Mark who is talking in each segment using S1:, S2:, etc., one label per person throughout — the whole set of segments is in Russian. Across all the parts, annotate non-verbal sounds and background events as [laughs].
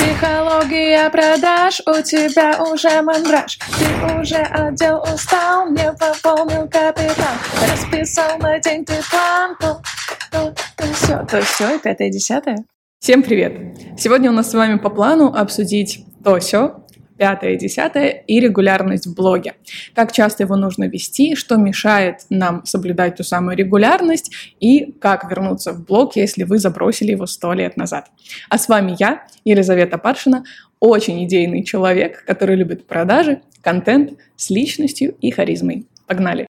S1: Психология продаж, у тебя уже мандраж. Ты уже отдел устал, не пополнил капитал. Расписал на день ты план, то, то, то все, то все, и пятое, десятое.
S2: Всем привет! Сегодня у нас с вами по плану обсудить то все, пятое, десятое и регулярность в блоге. Как часто его нужно вести, что мешает нам соблюдать ту самую регулярность и как вернуться в блог, если вы забросили его сто лет назад. А с вами я, Елизавета Паршина, очень идейный человек, который любит продажи, контент с личностью и харизмой. Погнали!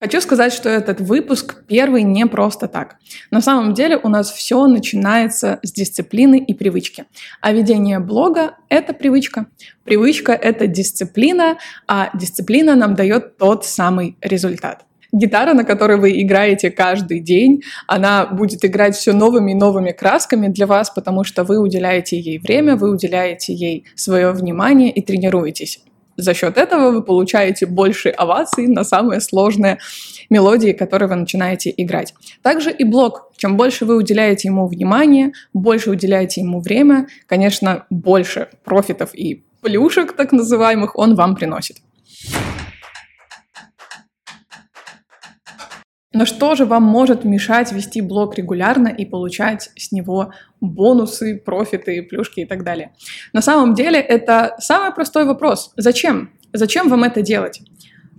S2: Хочу сказать, что этот выпуск первый не просто так. На самом деле у нас все начинается с дисциплины и привычки. А ведение блога — это привычка. Привычка — это дисциплина, а дисциплина нам дает тот самый результат. Гитара, на которой вы играете каждый день, она будет играть все новыми и новыми красками для вас, потому что вы уделяете ей время, вы уделяете ей свое внимание и тренируетесь. За счет этого вы получаете больше оваций на самые сложные мелодии, которые вы начинаете играть. Также и блог. Чем больше вы уделяете ему внимания, больше уделяете ему время, конечно, больше профитов и плюшек, так называемых, он вам приносит. Но что же вам может мешать вести блог регулярно и получать с него бонусы, профиты, плюшки и так далее? На самом деле это самый простой вопрос. Зачем? Зачем вам это делать?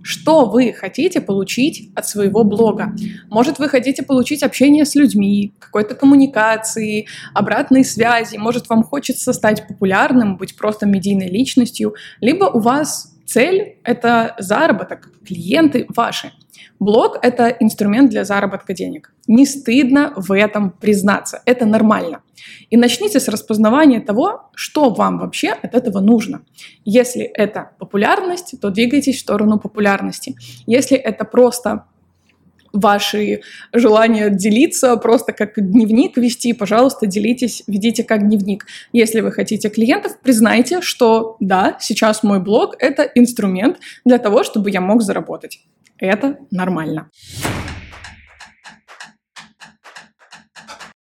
S2: Что вы хотите получить от своего блога? Может, вы хотите получить общение с людьми, какой-то коммуникации, обратной связи, может, вам хочется стать популярным, быть просто медийной личностью, либо у вас цель — это заработок, клиенты ваши. Блог — это инструмент для заработка денег. Не стыдно в этом признаться. Это нормально. И начните с распознавания того, что вам вообще от этого нужно. Если это популярность, то двигайтесь в сторону популярности. Если это просто ваши желания делиться, просто как дневник вести, пожалуйста, делитесь, ведите как дневник. Если вы хотите клиентов, признайте, что да, сейчас мой блог — это инструмент для того, чтобы я мог заработать. Это нормально.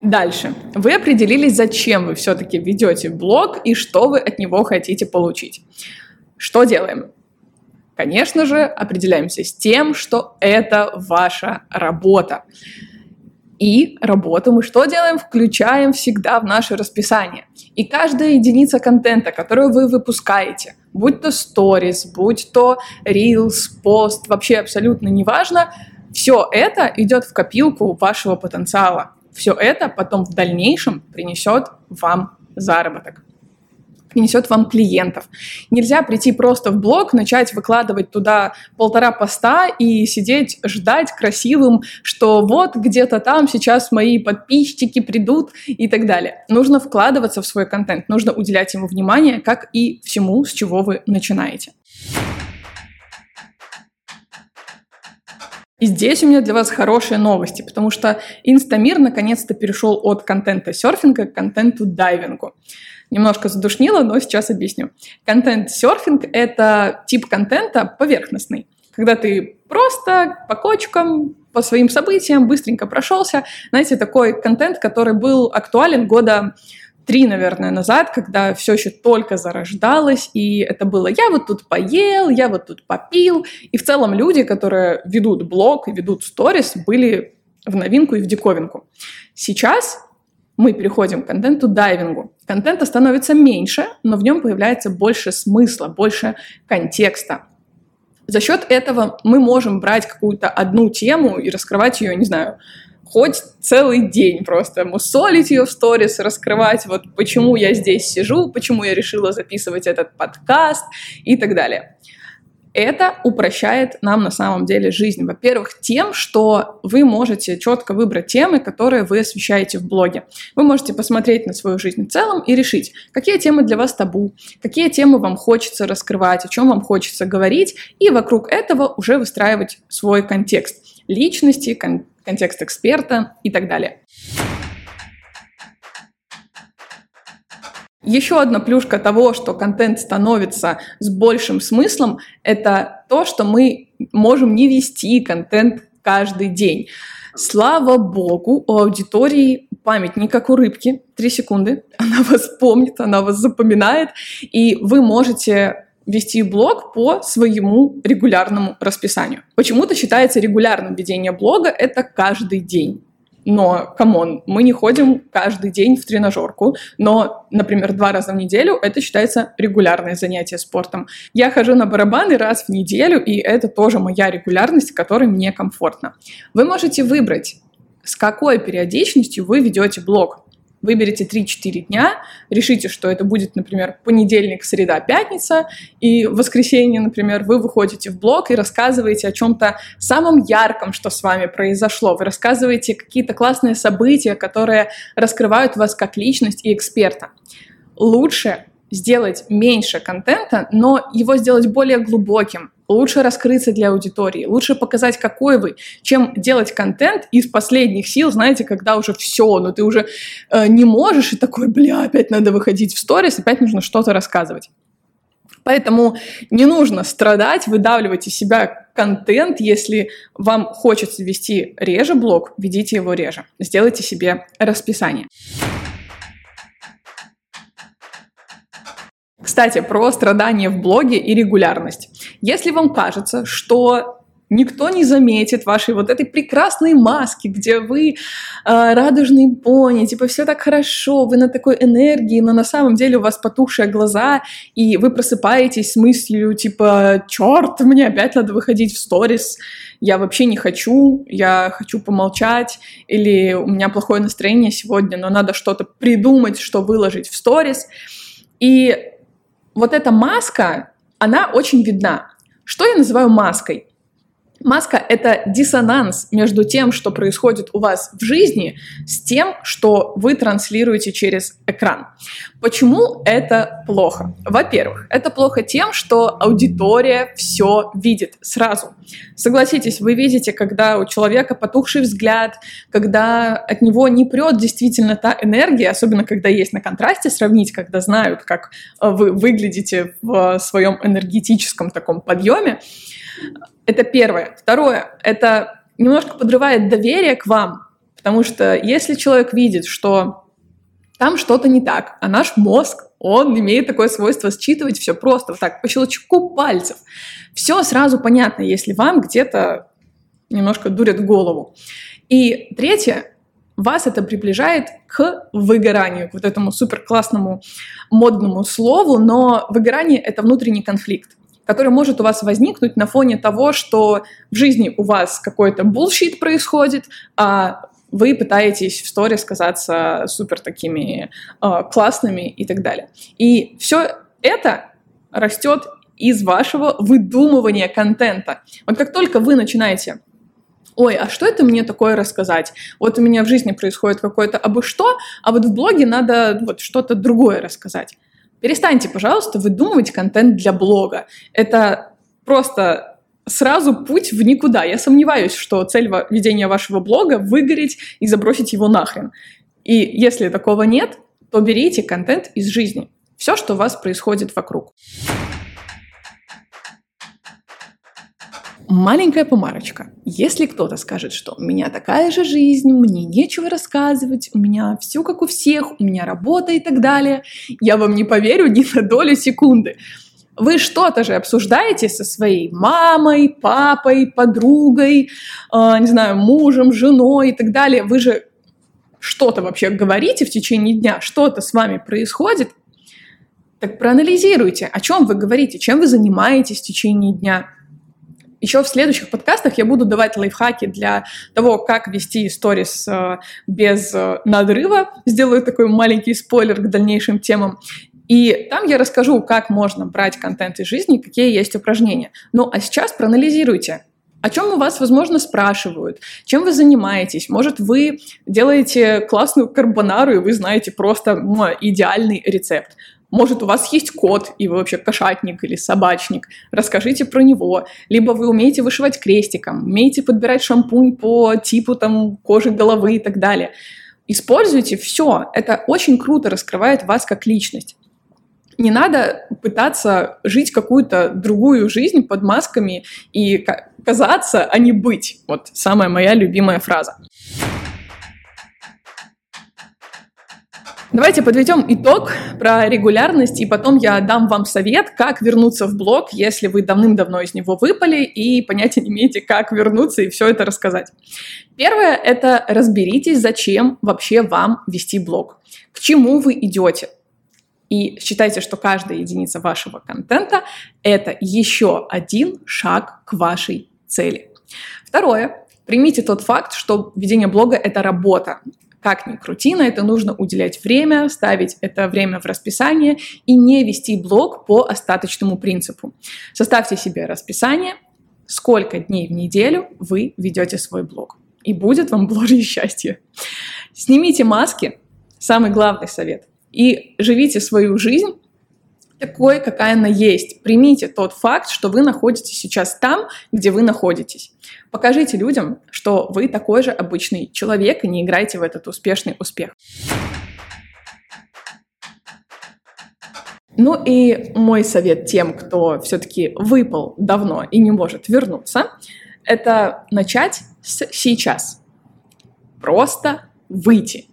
S2: Дальше. Вы определились, зачем вы все-таки ведете блог и что вы от него хотите получить. Что делаем? Конечно же, определяемся с тем, что это ваша работа. И работу мы что делаем? Включаем всегда в наше расписание. И каждая единица контента, которую вы выпускаете, будь то сторис, будь то reels, пост, вообще абсолютно неважно, все это идет в копилку вашего потенциала. Все это потом в дальнейшем принесет вам заработок принесет вам клиентов. Нельзя прийти просто в блог, начать выкладывать туда полтора поста и сидеть, ждать красивым, что вот где-то там сейчас мои подписчики придут и так далее. Нужно вкладываться в свой контент, нужно уделять ему внимание, как и всему, с чего вы начинаете. И здесь у меня для вас хорошие новости, потому что Инстамир наконец-то перешел от контента серфинга к контенту дайвингу немножко задушнило, но сейчас объясню. Контент-серфинг — это тип контента поверхностный, когда ты просто по кочкам, по своим событиям быстренько прошелся. Знаете, такой контент, который был актуален года три, наверное, назад, когда все еще только зарождалось, и это было «я вот тут поел», «я вот тут попил», и в целом люди, которые ведут блог и ведут сторис, были в новинку и в диковинку. Сейчас мы переходим к контенту-дайвингу. Контента становится меньше, но в нем появляется больше смысла, больше контекста. За счет этого мы можем брать какую-то одну тему и раскрывать ее, не знаю, хоть целый день просто мусолить ее в сторис, раскрывать вот почему я здесь сижу, почему я решила записывать этот подкаст и так далее. Это упрощает нам на самом деле жизнь. Во-первых, тем, что вы можете четко выбрать темы, которые вы освещаете в блоге. Вы можете посмотреть на свою жизнь в целом и решить, какие темы для вас табу, какие темы вам хочется раскрывать, о чем вам хочется говорить, и вокруг этого уже выстраивать свой контекст личности, кон- контекст эксперта и так далее. Еще одна плюшка того, что контент становится с большим смыслом, это то, что мы можем не вести контент каждый день. Слава богу, у аудитории память не как у рыбки, три секунды, [laughs] она вас помнит, она вас запоминает, и вы можете вести блог по своему регулярному расписанию. Почему-то считается регулярным ведение блога это каждый день. Но, come on, мы не ходим каждый день в тренажерку, но, например, два раза в неделю это считается регулярное занятие спортом. Я хожу на барабаны раз в неделю, и это тоже моя регулярность, которой мне комфортно. Вы можете выбрать, с какой периодичностью вы ведете блог. Выберите 3-4 дня, решите, что это будет, например, понедельник, среда, пятница, и в воскресенье, например, вы выходите в блог и рассказываете о чем-то самом ярком, что с вами произошло. Вы рассказываете какие-то классные события, которые раскрывают вас как личность и эксперта. Лучше сделать меньше контента, но его сделать более глубоким, лучше раскрыться для аудитории, лучше показать, какой вы, чем делать контент из последних сил, знаете, когда уже все, но ты уже э, не можешь, и такой, бля, опять надо выходить в сторис, опять нужно что-то рассказывать. Поэтому не нужно страдать, выдавливать из себя контент. Если вам хочется вести реже блог, ведите его реже. Сделайте себе расписание. Кстати, про страдания в блоге и регулярность. Если вам кажется, что никто не заметит вашей вот этой прекрасной маски, где вы э, радужный пони, типа все так хорошо, вы на такой энергии, но на самом деле у вас потухшие глаза, и вы просыпаетесь с мыслью типа «Черт, мне опять надо выходить в сторис, я вообще не хочу, я хочу помолчать, или у меня плохое настроение сегодня, но надо что-то придумать, что выложить в сторис». И вот эта маска, она очень видна. Что я называю маской? Маска — это диссонанс между тем, что происходит у вас в жизни, с тем, что вы транслируете через экран. Почему это плохо? Во-первых, это плохо тем, что аудитория все видит сразу. Согласитесь, вы видите, когда у человека потухший взгляд, когда от него не прет действительно та энергия, особенно когда есть на контрасте сравнить, когда знают, как вы выглядите в своем энергетическом таком подъеме, это первое. Второе, это немножко подрывает доверие к вам, потому что если человек видит, что там что-то не так, а наш мозг, он имеет такое свойство считывать все просто вот так, по щелчку пальцев. Все сразу понятно, если вам где-то немножко дурят голову. И третье, вас это приближает к выгоранию, к вот этому супер классному модному слову, но выгорание — это внутренний конфликт который может у вас возникнуть на фоне того, что в жизни у вас какой-то bullshit происходит, а вы пытаетесь в сторис казаться супер такими э, классными и так далее. И все это растет из вашего выдумывания контента. Вот как только вы начинаете ой, а что это мне такое рассказать? Вот у меня в жизни происходит какое-то абы что, а вот в блоге надо вот что-то другое рассказать. Перестаньте, пожалуйста, выдумывать контент для блога. Это просто сразу путь в никуда. Я сомневаюсь, что цель ведения вашего блога — выгореть и забросить его нахрен. И если такого нет, то берите контент из жизни. Все, что у вас происходит вокруг. Маленькая помарочка. Если кто-то скажет, что у меня такая же жизнь, мне нечего рассказывать, у меня все как у всех, у меня работа и так далее, я вам не поверю ни на долю секунды. Вы что-то же обсуждаете со своей мамой, папой, подругой, э, не знаю, мужем, женой и так далее. Вы же что-то вообще говорите в течение дня, что-то с вами происходит. Так проанализируйте, о чем вы говорите, чем вы занимаетесь в течение дня – еще в следующих подкастах я буду давать лайфхаки для того, как вести сторис э, без э, надрыва. Сделаю такой маленький спойлер к дальнейшим темам. И там я расскажу, как можно брать контент из жизни, какие есть упражнения. Ну а сейчас проанализируйте, о чем у вас, возможно, спрашивают, чем вы занимаетесь. Может, вы делаете классную карбонару, и вы знаете просто ну, идеальный рецепт. Может, у вас есть кот, и вы вообще кошатник или собачник, расскажите про него. Либо вы умеете вышивать крестиком, умеете подбирать шампунь по типу там, кожи головы и так далее. Используйте все. Это очень круто раскрывает вас как личность. Не надо пытаться жить какую-то другую жизнь под масками и казаться, а не быть. Вот самая моя любимая фраза. Давайте подведем итог про регулярность, и потом я дам вам совет, как вернуться в блог, если вы давным-давно из него выпали и понятия не имеете, как вернуться и все это рассказать. Первое — это разберитесь, зачем вообще вам вести блог, к чему вы идете. И считайте, что каждая единица вашего контента — это еще один шаг к вашей цели. Второе. Примите тот факт, что ведение блога — это работа. Как ни крути, на это нужно уделять время, ставить это время в расписание и не вести блог по остаточному принципу. Составьте себе расписание, сколько дней в неделю вы ведете свой блог. И будет вам божье [laughs] счастье. Снимите маски, самый главный совет, и живите свою жизнь такой, какая она есть. Примите тот факт, что вы находитесь сейчас там, где вы находитесь. Покажите людям, что вы такой же обычный человек и не играйте в этот успешный успех. Ну и мой совет тем, кто все-таки выпал давно и не может вернуться, это начать с сейчас. Просто выйти.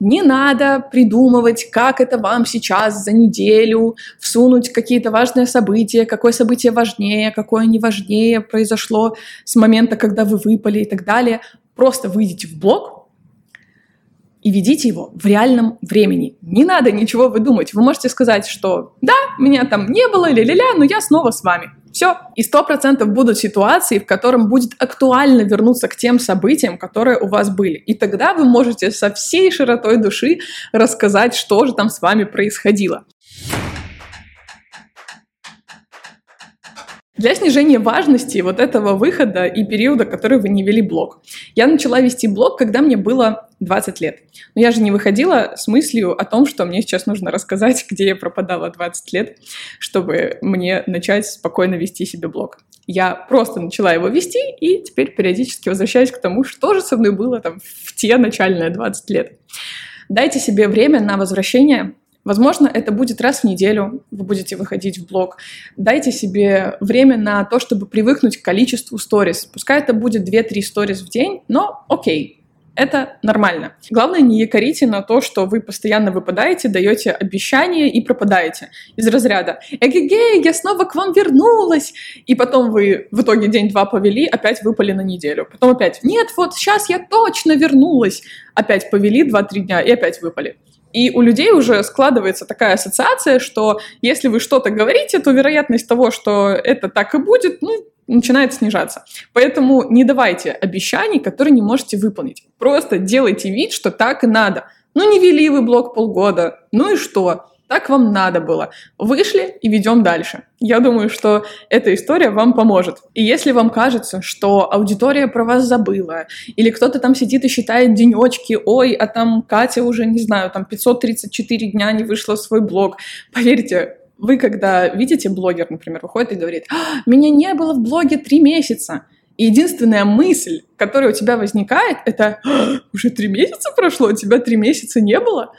S2: Не надо придумывать, как это вам сейчас за неделю всунуть какие-то важные события, какое событие важнее, какое не важнее произошло с момента, когда вы выпали и так далее. Просто выйдите в блог и ведите его в реальном времени. Не надо ничего выдумать. Вы можете сказать, что да, меня там не было, ля-ля-ля, но я снова с вами. Все. И сто процентов будут ситуации, в котором будет актуально вернуться к тем событиям, которые у вас были. И тогда вы можете со всей широтой души рассказать, что же там с вами происходило. Для снижения важности вот этого выхода и периода, который вы не вели блог. Я начала вести блог, когда мне было 20 лет. Но я же не выходила с мыслью о том, что мне сейчас нужно рассказать, [laughs] где я пропадала 20 лет, чтобы мне начать спокойно вести себе блог. Я просто начала его вести и теперь периодически возвращаюсь к тому, что же со мной было там в те начальные 20 лет. Дайте себе время на возвращение Возможно, это будет раз в неделю, вы будете выходить в блог. Дайте себе время на то, чтобы привыкнуть к количеству сторис. Пускай это будет 2-3 сторис в день, но окей, это нормально. Главное, не якорите на то, что вы постоянно выпадаете, даете обещания и пропадаете. Из разряда «Эгегей, я снова к вам вернулась!» И потом вы в итоге день-два повели, опять выпали на неделю. Потом опять «Нет, вот сейчас я точно вернулась!» Опять повели 2-3 дня и опять выпали. И у людей уже складывается такая ассоциация, что если вы что-то говорите, то вероятность того, что это так и будет, ну, начинает снижаться. Поэтому не давайте обещаний, которые не можете выполнить. Просто делайте вид, что так и надо. Ну, не вели вы блог полгода, ну и что? Так вам надо было. Вышли и ведем дальше. Я думаю, что эта история вам поможет. И если вам кажется, что аудитория про вас забыла, или кто-то там сидит и считает денечки, ой, а там Катя уже, не знаю, там 534 дня не вышла в свой блог, поверьте, вы когда видите блогер, например, выходит и говорит, а, меня не было в блоге три месяца, и единственная мысль, которая у тебя возникает, это «А, уже три месяца прошло, у тебя три месяца не было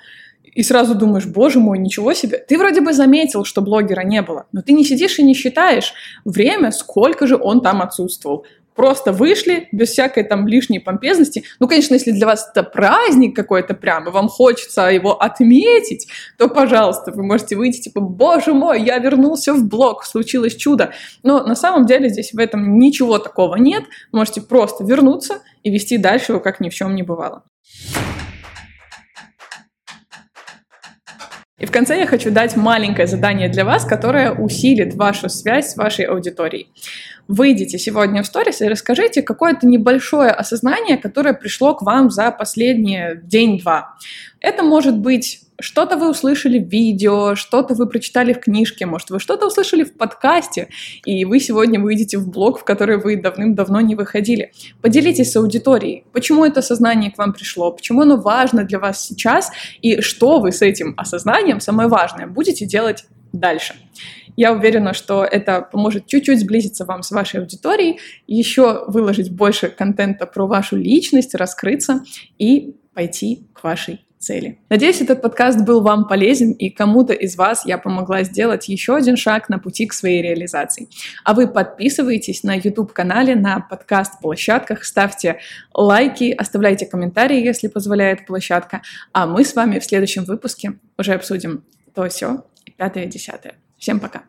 S2: и сразу думаешь, боже мой, ничего себе. Ты вроде бы заметил, что блогера не было, но ты не сидишь и не считаешь время, сколько же он там отсутствовал. Просто вышли, без всякой там лишней помпезности. Ну, конечно, если для вас это праздник какой-то прям, и вам хочется его отметить, то, пожалуйста, вы можете выйти, типа, боже мой, я вернулся в блог, случилось чудо. Но на самом деле здесь в этом ничего такого нет. Вы можете просто вернуться и вести дальше его, как ни в чем не бывало. И в конце я хочу дать маленькое задание для вас, которое усилит вашу связь с вашей аудиторией. Выйдите сегодня в сторис и расскажите какое-то небольшое осознание, которое пришло к вам за последний день-два. Это может быть что-то вы услышали в видео, что-то вы прочитали в книжке, может, вы что-то услышали в подкасте, и вы сегодня выйдете в блог, в который вы давным-давно не выходили. Поделитесь с аудиторией, почему это осознание к вам пришло, почему оно важно для вас сейчас, и что вы с этим осознанием, самое важное, будете делать дальше. Я уверена, что это поможет чуть-чуть сблизиться вам с вашей аудиторией, еще выложить больше контента про вашу личность, раскрыться и пойти к вашей цели. Надеюсь, этот подкаст был вам полезен, и кому-то из вас я помогла сделать еще один шаг на пути к своей реализации. А вы подписывайтесь на YouTube-канале, на подкаст-площадках, ставьте лайки, оставляйте комментарии, если позволяет площадка. А мы с вами в следующем выпуске уже обсудим то все, пятое, десятое. Всем пока.